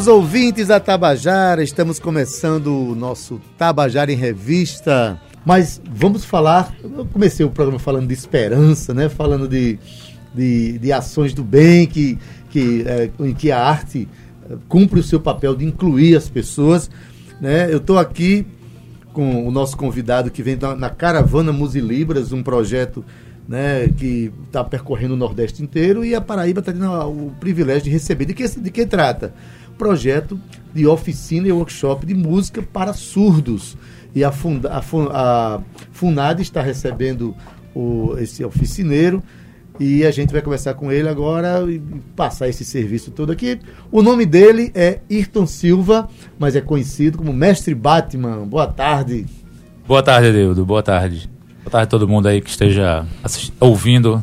Queridos ouvintes da Tabajara, estamos começando o nosso Tabajara em Revista. Mas vamos falar. Eu comecei o programa falando de esperança, né? Falando de, de, de ações do bem, que, que, é, em que a arte é, cumpre o seu papel de incluir as pessoas. Né? Eu estou aqui com o nosso convidado que vem na, na Caravana Musilibras, um projeto né, que está percorrendo o Nordeste inteiro e a Paraíba está tendo o privilégio de receber. De que, de que trata? Projeto de oficina e workshop de música para surdos. E a, a, a FUNAD está recebendo o, esse oficineiro e a gente vai conversar com ele agora e passar esse serviço todo aqui. O nome dele é Ayrton Silva, mas é conhecido como Mestre Batman. Boa tarde. Boa tarde, Edildo. Boa tarde. Boa tarde a todo mundo aí que esteja ouvindo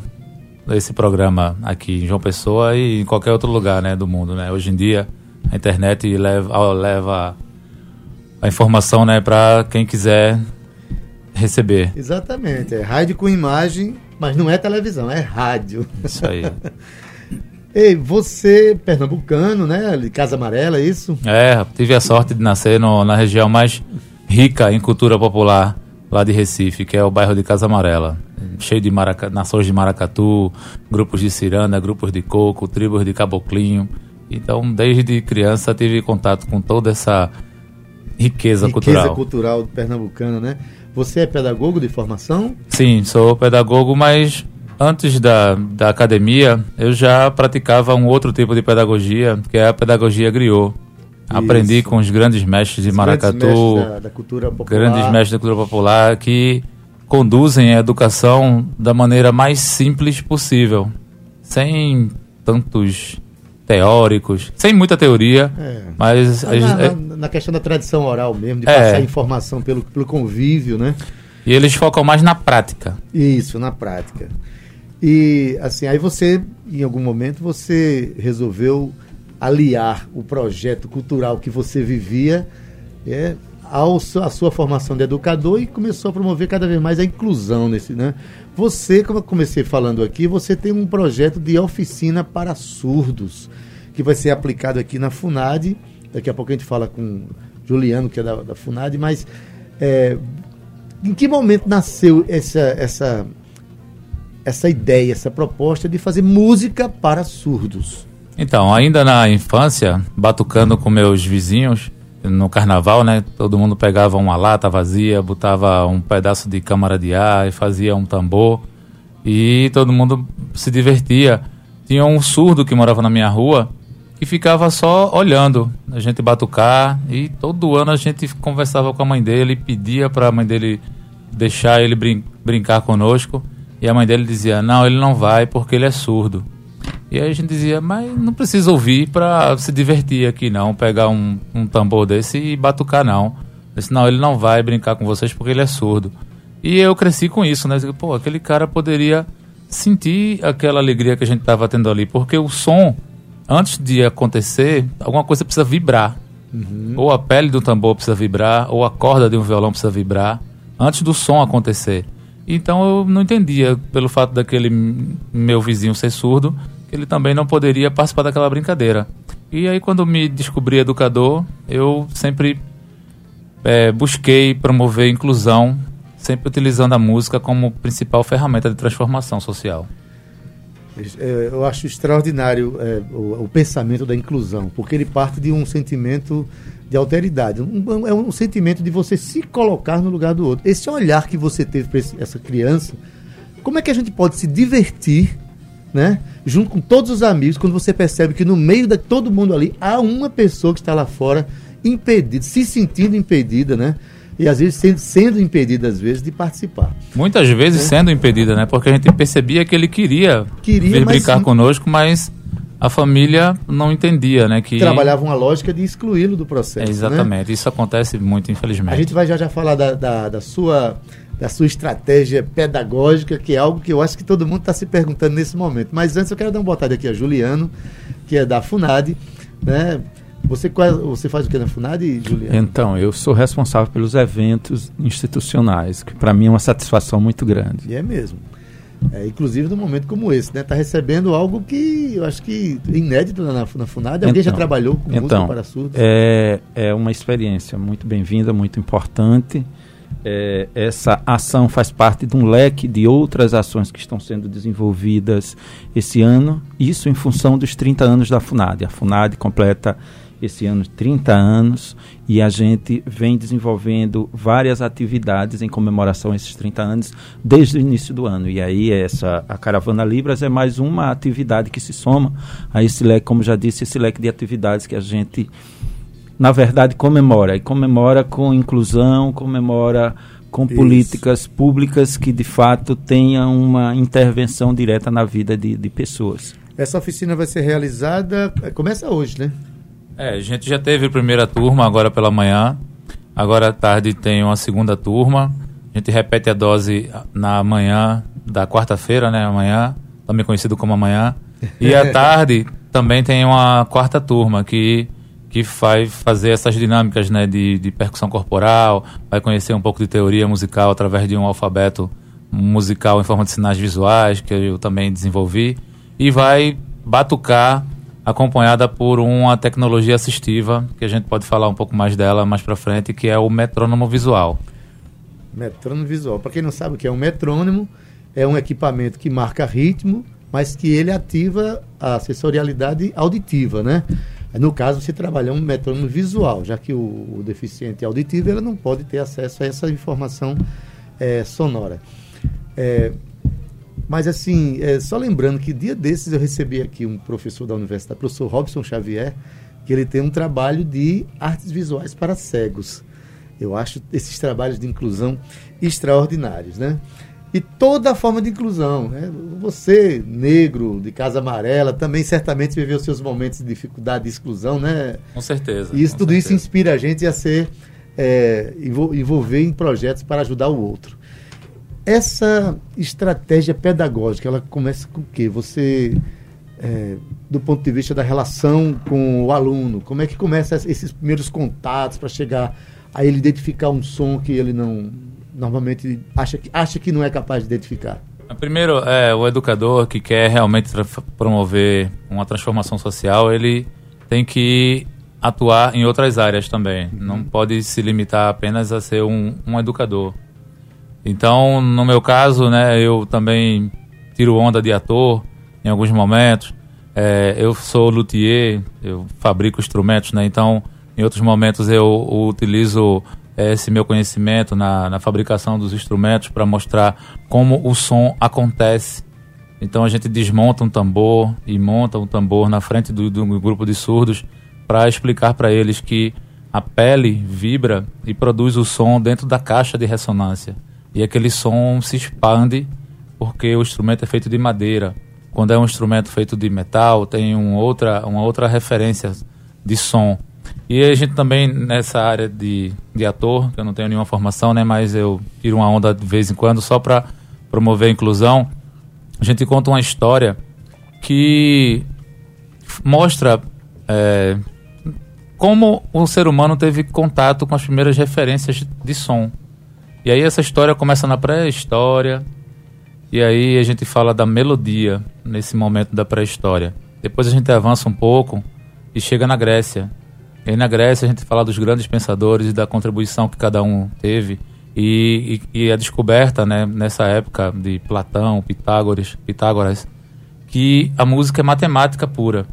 esse programa aqui em João Pessoa e em qualquer outro lugar né, do mundo. Né? Hoje em dia, a internet leva, leva a informação né, para quem quiser receber. Exatamente. É rádio com imagem, mas não é televisão, é rádio. Isso aí. Ei, você, pernambucano, né? De Casa Amarela, é isso? É, tive a sorte de nascer no, na região mais rica em cultura popular lá de Recife, que é o bairro de Casa Amarela. Cheio de maraca, nações de maracatu, grupos de ciranda, grupos de coco, tribos de caboclinho. Então, desde criança, tive contato com toda essa riqueza, riqueza cultural. Riqueza cultural pernambucana, né? Você é pedagogo de formação? Sim, sou pedagogo, mas antes da, da academia, eu já praticava um outro tipo de pedagogia, que é a pedagogia griot Aprendi com os grandes mestres de os Maracatu, grandes mestres da, da cultura popular. grandes mestres da cultura popular que conduzem a educação da maneira mais simples possível, sem tantos teóricos, sem muita teoria, é. mas na, na, na, questão da tradição oral mesmo, de é. passar informação pelo, pelo convívio, né? E eles focam mais na prática. Isso, na prática. E assim, aí você, em algum momento, você resolveu aliar o projeto cultural que você vivia é, ao, à sua formação de educador e começou a promover cada vez mais a inclusão nesse, né? Você, como eu comecei falando aqui, você tem um projeto de oficina para surdos que vai ser aplicado aqui na Funad. Daqui a pouco a gente fala com Juliano, que é da, da Funad, mas é, em que momento nasceu essa, essa, essa ideia, essa proposta de fazer música para surdos? Então, ainda na infância, batucando com meus vizinhos, no carnaval, né? Todo mundo pegava uma lata vazia, botava um pedaço de câmara de ar e fazia um tambor. E todo mundo se divertia. Tinha um surdo que morava na minha rua que ficava só olhando a gente batucar e todo ano a gente conversava com a mãe dele, pedia para a mãe dele deixar ele brin brincar conosco e a mãe dele dizia: "Não, ele não vai porque ele é surdo". E aí a gente dizia, mas não precisa ouvir para se divertir aqui não, pegar um, um tambor desse e batucar não. Eu disse, não, ele não vai brincar com vocês porque ele é surdo. E eu cresci com isso, né? Pô, aquele cara poderia sentir aquela alegria que a gente estava tendo ali, porque o som, antes de acontecer, alguma coisa precisa vibrar. Uhum. Ou a pele do tambor precisa vibrar, ou a corda de um violão precisa vibrar, antes do som acontecer. Então eu não entendia, pelo fato daquele meu vizinho ser surdo, ele também não poderia participar daquela brincadeira. E aí, quando me descobri educador, eu sempre é, busquei promover inclusão, sempre utilizando a música como principal ferramenta de transformação social. É, eu acho extraordinário é, o, o, pensamento da inclusão, porque ele parte de um sentimento de alteridade. Um, é um sentimento de você se colocar no lugar do outro. Esse olhar que você teve para essa criança, como é que a gente pode se divertir né? Junto com todos os amigos, quando você percebe que no meio de todo mundo ali há uma pessoa que está lá fora impedida, se sentindo impedida, né? E às vezes sendo, sendo impedida às vezes de participar. Muitas vezes é. sendo impedida, né? Porque a gente percebia que ele queria, queria vir brincar conosco, mas a família não entendia, né? Que trabalhava uma lógica de excluí-lo do processo. É, exatamente, né? isso acontece muito, infelizmente. A gente vai já já falar da, da, da sua da sua estratégia pedagógica, que é algo que eu acho que todo mundo está se perguntando nesse momento. Mas antes eu quero dar uma botada aqui a Juliano, que é da FUNAD, né? Você, você faz o que na FUNAD, Juliano? Então, eu sou responsável pelos eventos institucionais, que para mim é uma satisfação muito grande. E é mesmo. É, inclusive num momento como esse, né? Está recebendo algo que eu acho que inédito na, na FUNAD. Alguém então, já trabalhou com então, música para surdos? É, é uma experiência muito bem-vinda, muito importante. É, essa ação faz parte de um leque de outras ações que estão sendo desenvolvidas esse ano, isso em função dos 30 anos da FUNAD. A FUNAD completa esse ano 30 anos e a gente vem desenvolvendo várias atividades em comemoração a esses 30 anos desde o início do ano. E aí essa a Caravana Libras é mais uma atividade que se soma a esse leque, como já disse, esse leque de atividades que a gente na verdade comemora e comemora com inclusão, comemora com Isso. políticas públicas que de fato tenham uma intervenção direta na vida de, de pessoas. Essa oficina vai ser realizada, começa hoje, né? É, a gente já teve a primeira turma agora pela manhã. Agora à tarde tem uma segunda turma. A gente repete a dose na manhã da quarta-feira, né? Amanhã, também conhecido como amanhã. E à tarde também tem uma quarta turma que, que vai fazer essas dinâmicas né, de, de percussão corporal, vai conhecer um pouco de teoria musical através de um alfabeto musical em forma de sinais visuais, que eu também desenvolvi, e vai batucar acompanhada por uma tecnologia assistiva, que a gente pode falar um pouco mais dela mais para frente, que é o metrônomo visual. Metrônomo visual. Para quem não sabe o que é um metrônomo, é um equipamento que marca ritmo, mas que ele ativa a sensorialidade auditiva, né? No caso, você trabalha um metrônomo visual, já que o, o deficiente auditivo ele não pode ter acesso a essa informação é, sonora. É, mas assim, é, só lembrando que dia desses eu recebi aqui um professor da universidade, professor Robson Xavier, que ele tem um trabalho de artes visuais para cegos. Eu acho esses trabalhos de inclusão extraordinários, né? E toda forma de inclusão, né? Você, negro, de casa amarela, também certamente viveu seus momentos de dificuldade de exclusão, né? Com certeza. E isso, tudo certeza. isso inspira a gente a ser, é, envolver em projetos para ajudar o outro. Essa estratégia pedagógica, ela começa com o quê? Você, é, do ponto de vista da relação com o aluno, como é que começa esses primeiros contatos para chegar a ele identificar um som que ele não normalmente acha que, acha que não é capaz de identificar? Primeiro, é, o educador que quer realmente promover uma transformação social, ele tem que atuar em outras áreas também. Não uhum. pode se limitar apenas a ser um, um educador. Então, no meu caso, né, eu também tiro onda de ator em alguns momentos. É, eu sou luthier, eu fabrico instrumentos, né? Então, em outros momentos eu, utilizo esse meu conhecimento na, na fabricação dos instrumentos para mostrar como o som acontece. Então a gente desmonta um tambor e monta um tambor na frente do, do grupo de surdos para explicar para eles que a pele vibra e produz o som dentro da caixa de ressonância e aquele som se expande porque o instrumento é feito de madeira. Quando é um instrumento feito de metal, tem um outra, uma outra referência de som. E a gente também, nessa área de, de ator, eu não tenho nenhuma formação, né, mas eu tiro uma onda de vez em quando só para promover a inclusão, a gente conta uma história que mostra é, como o ser humano teve contato com as primeiras referências de som. E aí essa história começa na pré-história, e aí a gente fala da melodia nesse momento da pré-história. Depois a gente avança um pouco e chega na Grécia. E na Grécia a gente fala dos grandes pensadores e da contribuição que cada um teve. E, e, e a descoberta né, nessa época de Platão, Pitágoras, Pitágoras, que a música é matemática pura.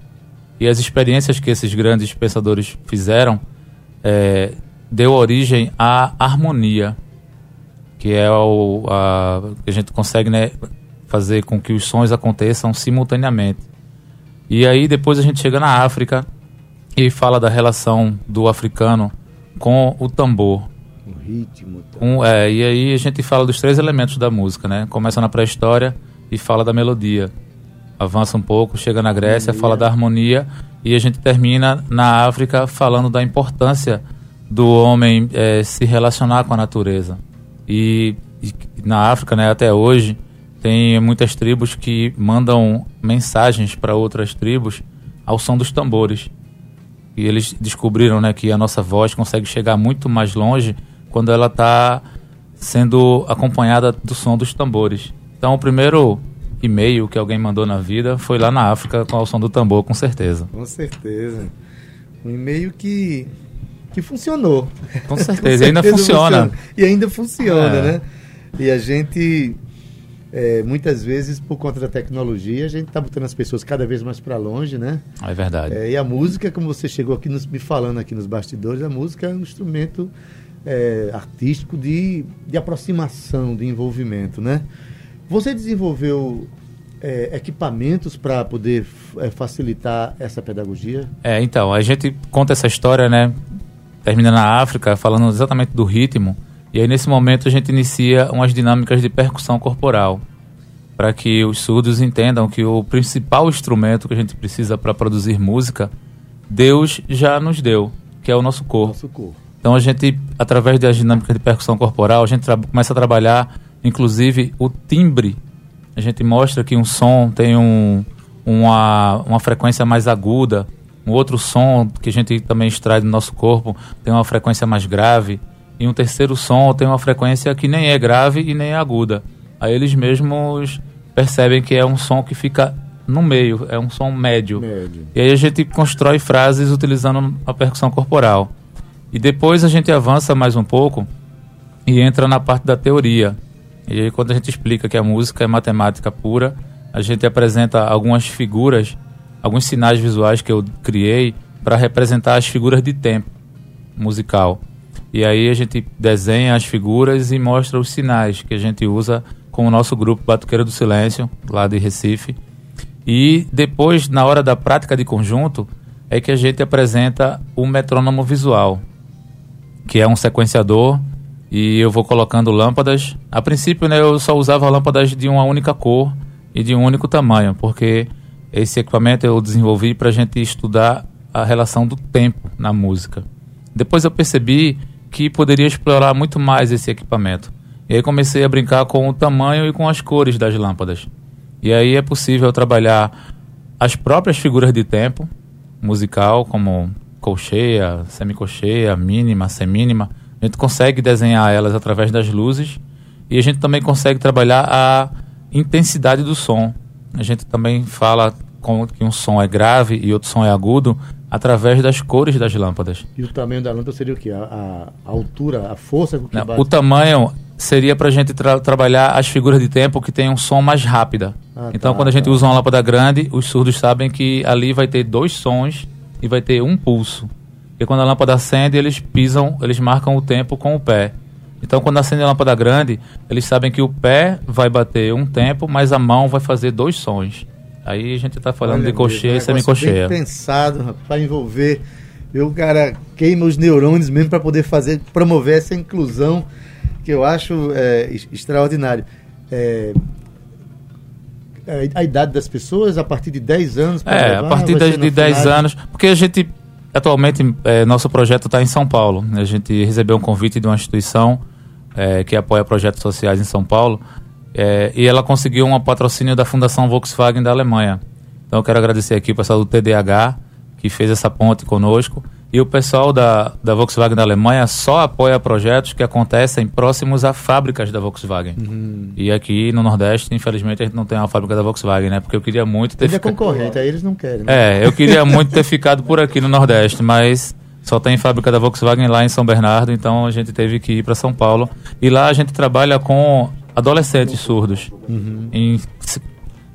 E as experiências que esses grandes pensadores fizeram é, deu origem à harmonia que é o a, a gente consegue né, fazer com que os sons aconteçam simultaneamente. E aí depois a gente chega na África e fala da relação do africano com o tambor. O ritmo. Tá. Um, é, e aí a gente fala dos três elementos da música, né? Começa na pré-história e fala da melodia. avança um pouco, chega na Grécia, harmonia. fala da harmonia e a gente termina na África falando da importância do homem é, se relacionar com a natureza. E, e, na África, né, até hoje, tem muitas tribos que mandam mensagens para outras tribos ao som dos tambores. E eles descobriram né, que a nossa voz consegue chegar muito mais longe quando ela está sendo acompanhada do som dos tambores. Então, o primeiro e-mail que alguém mandou na vida foi lá na África com o som do tambor, com certeza. Com certeza. Um e-mail que, que funcionou. Com certeza, com certeza ainda funciona. funciona. E ainda funciona, é. né? E a gente, é, muitas vezes, por conta da tecnologia, a gente está botando as pessoas cada vez mais para longe, né? É verdade. É, e a música, como você chegou aqui nos, me falando aqui nos bastidores, a música é um instrumento é, artístico de, de aproximação, de envolvimento, né? Você desenvolveu é, equipamentos para poder é, facilitar essa pedagogia? É, então, a gente conta essa história, né? Termina na África, falando exatamente do ritmo. E aí, nesse momento, a gente inicia umas dinâmicas de percussão corporal. Para que os surdos entendam que o principal instrumento que a gente precisa para produzir música, Deus já nos deu, que é o nosso corpo. Nosso corpo. Então, a gente, através das dinâmicas de percussão corporal, a gente começa a trabalhar Inclusive, o timbre, a gente mostra que um som tem um, uma, uma frequência mais aguda, um outro som que a gente também extrai do nosso corpo tem uma frequência mais grave, e um terceiro som tem uma frequência que nem é grave e nem é aguda. Aí eles mesmos percebem que é um som que fica no meio, é um som médio. médio. E aí a gente constrói frases utilizando a percussão corporal. E depois a gente avança mais um pouco e entra na parte da teoria. E aí, quando a gente explica que a música é matemática pura, a gente apresenta algumas figuras, alguns sinais visuais que eu criei para representar as figuras de tempo musical. E aí a gente desenha as figuras e mostra os sinais que a gente usa com o nosso grupo Batuqueira do Silêncio, lá de Recife. E depois, na hora da prática de conjunto, é que a gente apresenta o metrônomo visual, que é um sequenciador e eu vou colocando lâmpadas. A princípio, né, eu só usava lâmpadas de uma única cor e de um único tamanho, porque esse equipamento eu desenvolvi para a gente estudar a relação do tempo na música. Depois eu percebi que poderia explorar muito mais esse equipamento. E aí comecei a brincar com o tamanho e com as cores das lâmpadas. E aí é possível trabalhar as próprias figuras de tempo musical, como colcheia, semicolcheia, mínima, semínima, a gente consegue desenhar elas através das luzes e a gente também consegue trabalhar a intensidade do som. A gente também fala que um som é grave e outro som é agudo através das cores das lâmpadas. E o tamanho da lâmpada seria o quê? A, a altura, a força com que Não, O tamanho seria para a gente tra trabalhar as figuras de tempo que tem um som mais rápida. Ah, então, tá, quando a gente tá. usa uma lâmpada grande, os surdos sabem que ali vai ter dois sons e vai ter um pulso. Porque quando a lâmpada acende, eles pisam, eles marcam o tempo com o pé. Então, quando acende a lâmpada grande, eles sabem que o pé vai bater um tempo, mas a mão vai fazer dois sons. Aí a gente está falando Olha de cocheia e semicocheia. Bem pensado para envolver. O cara queima os neurônios mesmo para poder fazer, promover essa inclusão que eu acho é, extraordinário. É, a idade das pessoas a partir de 10 anos? É, levar, a partir de, de 10 anos, porque a gente Atualmente, é, nosso projeto está em São Paulo. A gente recebeu um convite de uma instituição é, que apoia projetos sociais em São Paulo é, e ela conseguiu um patrocínio da Fundação Volkswagen da Alemanha. Então, eu quero agradecer aqui o pessoal do TDAH que fez essa ponte conosco e o pessoal da, da Volkswagen da Alemanha só apoia projetos que acontecem próximos a fábricas da Volkswagen. Uhum. E aqui no Nordeste, infelizmente, a gente não tem uma fábrica da Volkswagen, né? Porque eu queria muito ter ficado. é concorrente, aí eles não querem. Né? É, eu queria muito ter ficado por aqui no Nordeste, mas só tem fábrica da Volkswagen lá em São Bernardo, então a gente teve que ir para São Paulo. E lá a gente trabalha com adolescentes surdos. Uhum. Em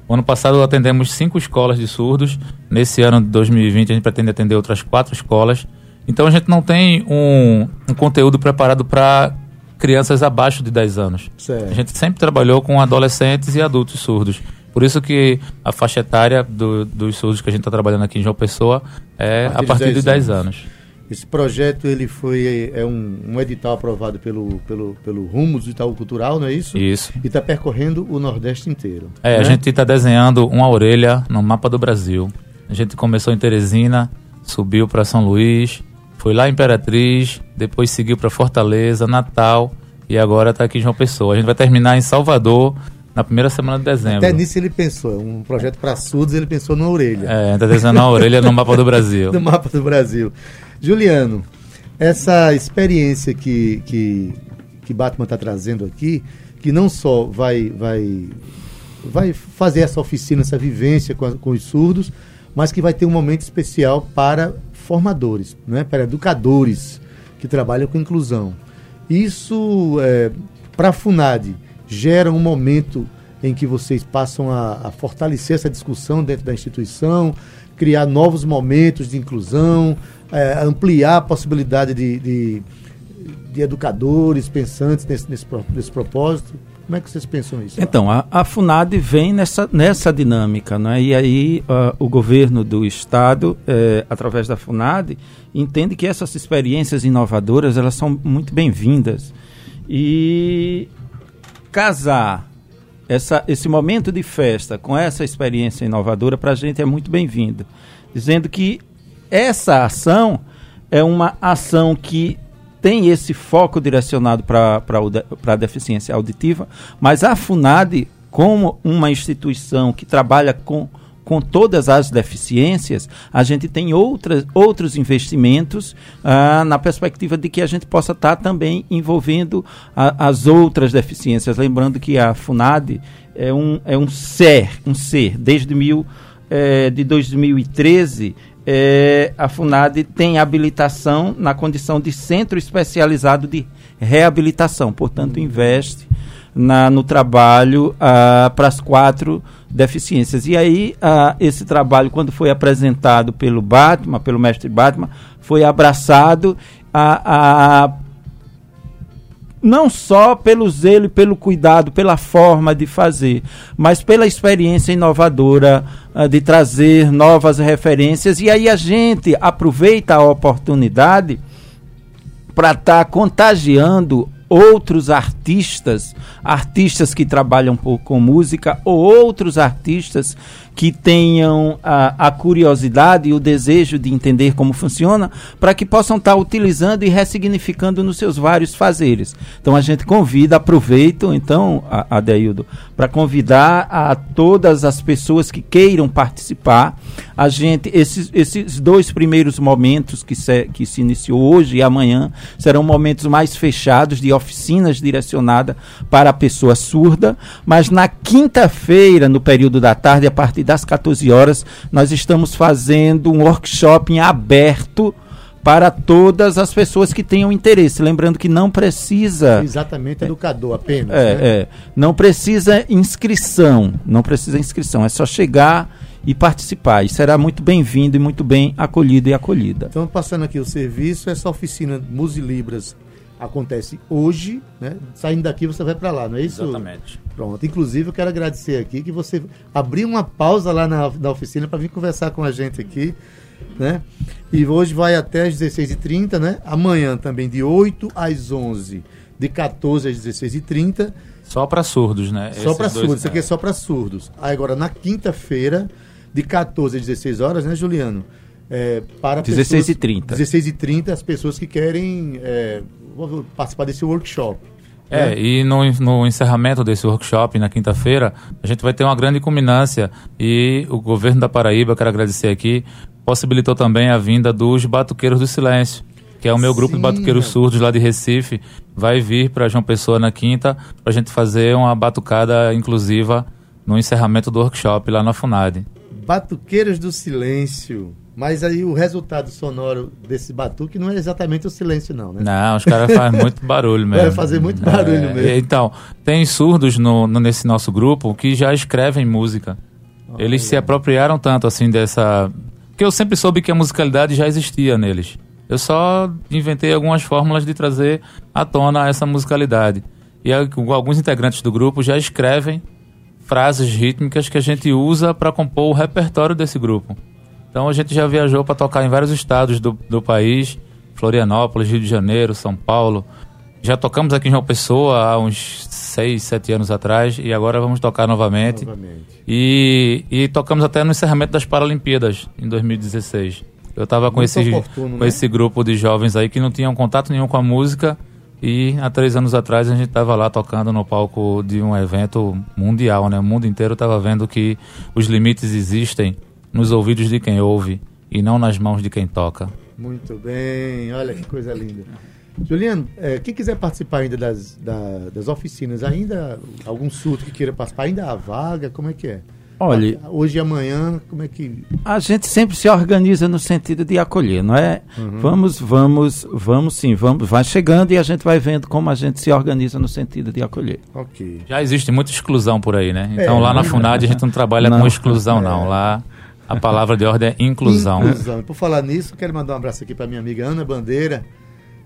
ano passado atendemos cinco escolas de surdos. Nesse ano de 2020 a gente pretende atender outras quatro escolas. Então a gente não tem um, um conteúdo preparado para crianças abaixo de 10 anos. Certo. A gente sempre trabalhou com adolescentes e adultos surdos. Por isso que a faixa etária do, dos surdos que a gente está trabalhando aqui em João Pessoa é a partir, a partir de 10, 10 anos. anos. Esse projeto ele foi é um, um edital aprovado pelo, pelo, pelo Rumos do Itaú Cultural, não é isso? Isso. E está percorrendo o Nordeste inteiro. É, né? a gente está desenhando uma orelha no mapa do Brasil. A gente começou em Teresina, subiu para São Luís, foi lá em Imperatriz, depois seguiu para Fortaleza, Natal e agora está aqui em João Pessoa. A gente vai terminar em Salvador na primeira semana de dezembro. Até nisso ele pensou, um projeto para surdos, ele pensou numa orelha. É, está desenhando uma orelha no mapa do Brasil. no mapa do Brasil. Juliano, essa experiência que, que, que Batman está trazendo aqui, que não só vai, vai, vai fazer essa oficina, essa vivência com, a, com os surdos, mas que vai ter um momento especial para formadores, né, para educadores que trabalham com inclusão. Isso, é, para a FUNAD, gera um momento em que vocês passam a, a, fortalecer essa discussão dentro da instituição, criar novos momentos de inclusão, é, ampliar a possibilidade de, de, de educadores pensantes nesse, nesse, nesse, propósito. Como é que vocês pensam isso? Então, a, a FUNAD vem nessa, nessa dinâmica, né? e aí uh, o governo do Estado, eh, através da FUNAD, entende que essas experiências inovadoras elas são muito bem-vindas. E casar essa, esse momento de festa com essa experiência inovadora para a gente é muito bem-vindo. Dizendo que essa ação é uma ação que tem esse foco direcionado para a deficiência auditiva, mas a FUNAD, como uma instituição que trabalha com com todas as deficiências, a gente tem outras, outros investimentos ah, na perspectiva de que a gente possa estar tá também envolvendo a, as outras deficiências. Lembrando que a FUNAD é um, é um ser, um ser, desde mil, é, de 2013 é, a FUNAD tem habilitação na condição de centro especializado de reabilitação, portanto, investe na, no trabalho ah, para as quatro deficiências. E aí, ah, esse trabalho, quando foi apresentado pelo Batman, pelo mestre Batman, foi abraçado a, a não só pelo zelo e pelo cuidado, pela forma de fazer, mas pela experiência inovadora uh, de trazer novas referências. E aí a gente aproveita a oportunidade para estar tá contagiando outros artistas, artistas que trabalham com música ou outros artistas que tenham a, a, curiosidade e o desejo de entender como funciona, para que possam estar utilizando e ressignificando nos seus vários fazeres. Então a gente convida, aproveito então, Adeildo, para convidar a todas as pessoas que queiram participar. A gente, esses, esses dois primeiros momentos que se, que se iniciou hoje e amanhã serão momentos mais fechados de oficinas direcionadas para a pessoa surda, mas na quinta-feira, no período da tarde, a partir das 14 horas, nós estamos fazendo um workshop em aberto para todas as pessoas que tenham interesse. Lembrando que não precisa. Exatamente, educador apenas. É, né? é, não precisa inscrição. Não precisa inscrição. É só chegar e participar. E será muito bem-vindo e muito bem acolhido e acolhida. Então, passando aqui o serviço, essa oficina Musilibras acontece hoje, né? Saindo daqui você vai para lá, não é isso? Exatamente. Pronto. Inclusive eu quero agradecer aqui que você abriu uma pausa lá na, na oficina para vir conversar com a gente aqui, né? E hoje vai até às 16h30, né? Amanhã também de 8 às 11, de 14 às 16h30. Só para surdos, né? Só para surdos, isso aqui é só para surdos. Aí agora na quinta-feira, de 14 às 16 horas, né, Juliano? É, para 16 h 30 16 h 30 as pessoas que querem é, participar desse workshop. É, né? e no, no encerramento desse workshop, na quinta-feira, a gente vai ter uma grande culminância e o governo da Paraíba, quero agradecer aqui, possibilitou também a vinda dos Batuqueiros do Silêncio, que é o meu grupo Sim, de batuqueiros surdos lá de Recife, vai vir para João Pessoa na quinta, para a gente fazer uma batucada inclusiva no encerramento do workshop lá na FUNAD. Batuqueiros do Silêncio. Mas aí o resultado sonoro desse batuque não é exatamente o silêncio, não, né? Não, os caras fazem muito barulho mesmo. Vai fazer muito barulho é, mesmo. Então, tem surdos no, no, nesse nosso grupo que já escrevem música. Eles se apropriaram tanto assim dessa. que eu sempre soube que a musicalidade já existia neles. Eu só inventei algumas fórmulas de trazer à tona essa musicalidade. E alguns integrantes do grupo já escrevem frases rítmicas que a gente usa para compor o repertório desse grupo. Então a gente já viajou para tocar em vários estados do, do país Florianópolis, Rio de Janeiro, São Paulo. Já tocamos aqui em João Pessoa há uns 6, 7 anos atrás e agora vamos tocar novamente. novamente. E, e tocamos até no encerramento das Paralimpíadas em 2016. Eu estava com, esse, com né? esse grupo de jovens aí que não tinham contato nenhum com a música e há três anos atrás a gente estava lá tocando no palco de um evento mundial, né? O mundo inteiro estava vendo que os limites existem nos ouvidos de quem ouve e não nas mãos de quem toca. Muito bem, olha que coisa linda. Juliano, é, quem quiser participar ainda das, da, das oficinas, ainda algum surto que queira participar, ainda há vaga, como é que é? Olha, hoje e amanhã, como é que. A gente sempre se organiza no sentido de acolher, não é? Uhum. Vamos, vamos, vamos sim, vamos, vai chegando e a gente vai vendo como a gente se organiza no sentido de acolher. Ok. Já existe muita exclusão por aí, né? Então é, lá na FUNAD a gente não trabalha não. com exclusão, não. É. Lá a palavra de ordem é inclusão. Inclusão. Por falar nisso, quero mandar um abraço aqui para minha amiga Ana Bandeira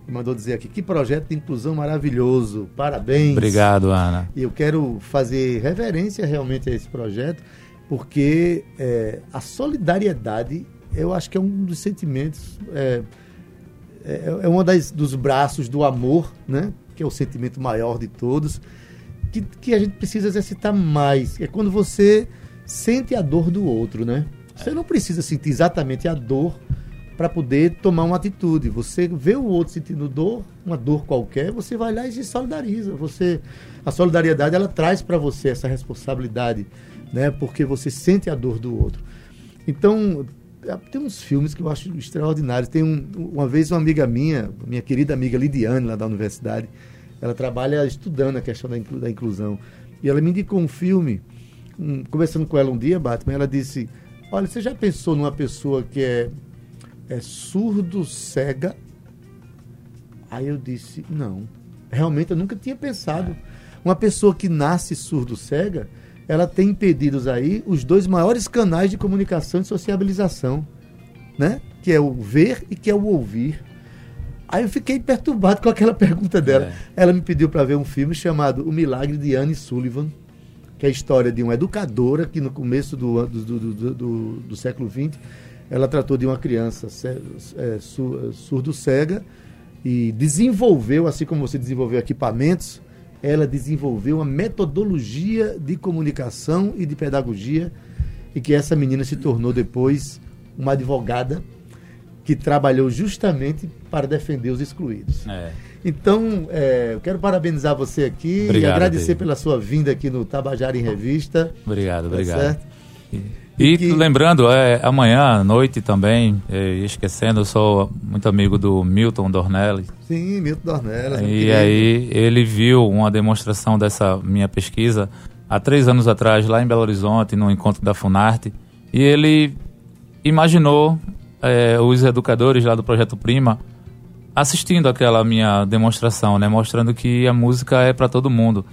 mandou dizer aqui, que projeto de inclusão maravilhoso, parabéns. Obrigado, Ana. E eu quero fazer reverência realmente a esse projeto, porque é, a solidariedade, eu acho que é um dos sentimentos, é, é, é um dos braços do amor, né? que é o sentimento maior de todos, que, que a gente precisa exercitar mais. É quando você sente a dor do outro, né? Você não precisa sentir exatamente a dor para poder tomar uma atitude. Você vê o outro sentindo dor, uma dor qualquer, você vai lá e se solidariza. Você, a solidariedade ela traz para você essa responsabilidade né? Porque você sente a dor do outro. Então, é, tem uns filmes que eu acho extraordinários. Tem um, uma vez uma amiga minha, minha querida amiga Lidiane, lá da universidade, ela trabalha estudando a questão da, inclu, da inclusão. E ela me indicou um filme, um, conversando com ela um dia, Batman, ela disse: Olha, você já pensou numa pessoa que é, é surdo-cega? Aí eu disse: Não. Realmente eu nunca tinha pensado. Uma pessoa que nasce surdo-cega ela tem impedidos aí os dois maiores canais de comunicação e sociabilização, né? Que é o ver e que é o ouvir. Aí eu fiquei perturbado com aquela pergunta dela. É. Ela me pediu para ver um filme chamado O Milagre de Anne Sullivan, que é a história de uma educadora que no começo do, do, do, do, do século XX ela tratou de uma criança é, surdo-cega e desenvolveu, assim como você desenvolveu equipamentos, ela desenvolveu uma metodologia de comunicação e de pedagogia e que essa menina se tornou depois uma advogada que trabalhou justamente para defender os excluídos. É. Então, é, eu quero parabenizar você aqui obrigado, e agradecer David. pela sua vinda aqui no Tabajara em Revista. Obrigado, tá obrigado. Certo? E, que... lembrando, é, amanhã à noite também, é, esquecendo, eu sou muito amigo do Milton Dornelli. Sim, Milton Dornelli. E aí ele viu uma demonstração dessa minha pesquisa há três anos atrás, lá em Belo Horizonte, no encontro da Funarte, e ele imaginou é, os educadores lá do Projeto Prima assistindo aquela minha demonstração, né, mostrando que a música é para todo mundo.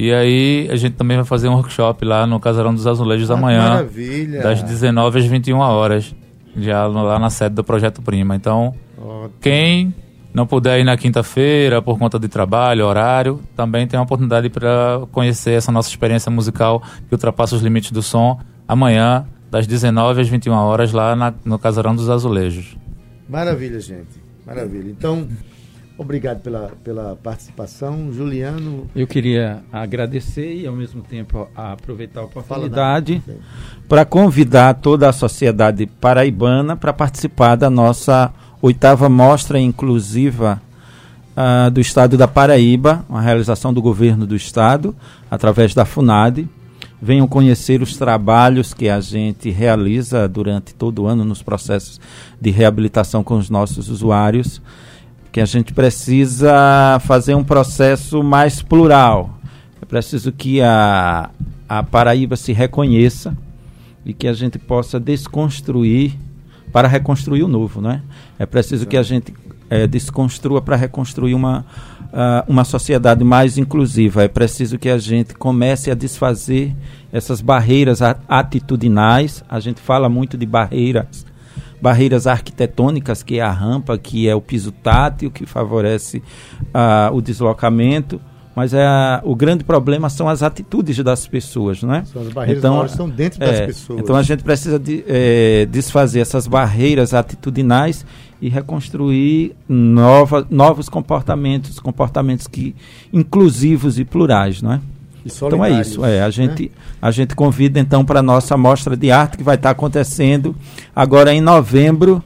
E aí a gente também vai fazer um workshop lá no Casarão dos Azulejos ah, amanhã. Maravilha. Das 19 às 21 horas. Já lá na sede do Projeto Prima. Então, Ótimo. quem não puder ir na quinta-feira por conta de trabalho, horário, também tem uma oportunidade para conhecer essa nossa experiência musical que ultrapassa os limites do som amanhã, das 19 às 21 horas, lá na, no Casarão dos Azulejos. Maravilha, gente. Maravilha. Então. Obrigado pela, pela participação, Juliano. Eu queria agradecer e, ao mesmo tempo, aproveitar a oportunidade para convidar toda a sociedade paraibana para participar da nossa oitava mostra inclusiva uh, do Estado da Paraíba, uma realização do governo do Estado, através da FUNAD. Venham conhecer os trabalhos que a gente realiza durante todo o ano nos processos de reabilitação com os nossos usuários que a gente precisa fazer um processo mais plural. É preciso que a, a Paraíba se reconheça e que a gente possa desconstruir para reconstruir o novo, não é? É preciso que a gente é, desconstrua para reconstruir uma, uh, uma sociedade mais inclusiva. É preciso que a gente comece a desfazer essas barreiras atitudinais. A gente fala muito de barreiras barreiras arquitetônicas, que é a rampa, que é o piso tátil, que favorece uh, o deslocamento, mas é o grande problema são as atitudes das pessoas, não é? São as barreiras então, estão dentro das é, pessoas. Então a gente precisa de, é, desfazer essas barreiras atitudinais e reconstruir nova, novos comportamentos, comportamentos que inclusivos e plurais, não é? Então é isso, é, a né? gente né? a gente convida então para a nossa mostra de arte que vai estar acontecendo agora em novembro,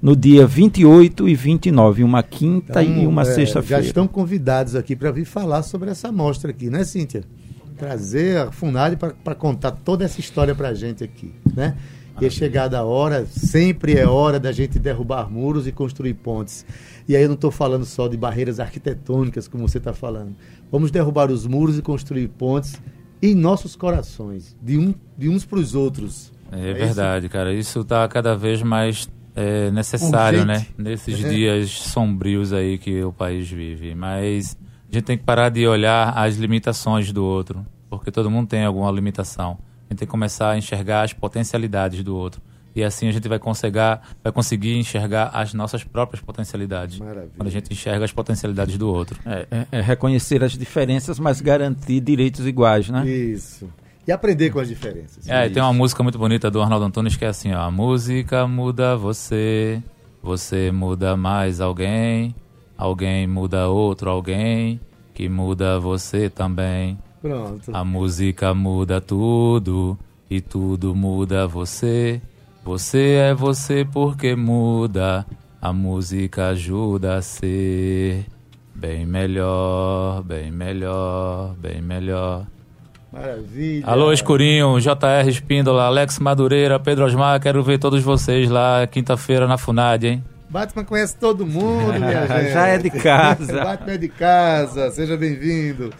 no dia 28 e 29, uma quinta então, e uma é, sexta-feira. Já estão convidados aqui para vir falar sobre essa mostra aqui, né, Cíntia? Trazer a Funari para contar toda essa história para a gente aqui, né? E é chegada a hora, sempre é hora da gente derrubar muros e construir pontes. E aí eu não estou falando só de barreiras arquitetônicas, como você está falando. Vamos derrubar os muros e construir pontes em nossos corações, de, um, de uns para os outros. É, é verdade, isso? cara. Isso está cada vez mais é, necessário, né? Nesses é. dias sombrios aí que o país vive. Mas a gente tem que parar de olhar as limitações do outro, porque todo mundo tem alguma limitação. A gente tem que começar a enxergar as potencialidades do outro. E assim a gente vai conseguir, vai conseguir enxergar as nossas próprias potencialidades. Maravilha. Quando a gente enxerga as potencialidades do outro. É, é, é reconhecer as diferenças, mas garantir direitos iguais, né? Isso. E aprender com as diferenças. É, tem uma música muito bonita do Arnaldo Antunes que é assim, ó. A música muda você, você muda mais alguém, alguém muda outro alguém, que muda você também. Pronto. A música muda tudo e tudo muda você. Você é você porque muda. A música ajuda a ser bem melhor, bem melhor, bem melhor. Maravilha. Alô, Escurinho, JR Espíndola, Alex Madureira, Pedro Osmar, quero ver todos vocês lá quinta-feira na FUNAD, hein? Batman conhece todo mundo, minha gente. Já é de casa. Batman é de casa, seja bem-vindo.